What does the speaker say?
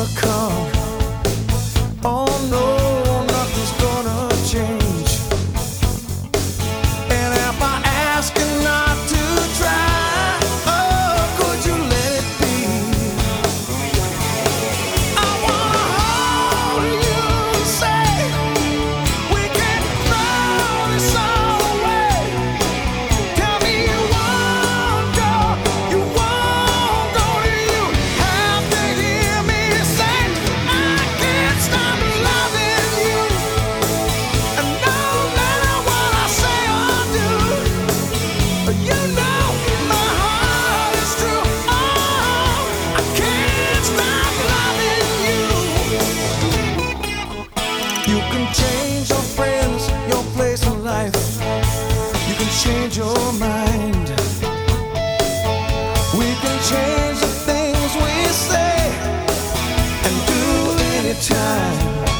wanna come. You can change your mind. We can change the things we say and do anytime.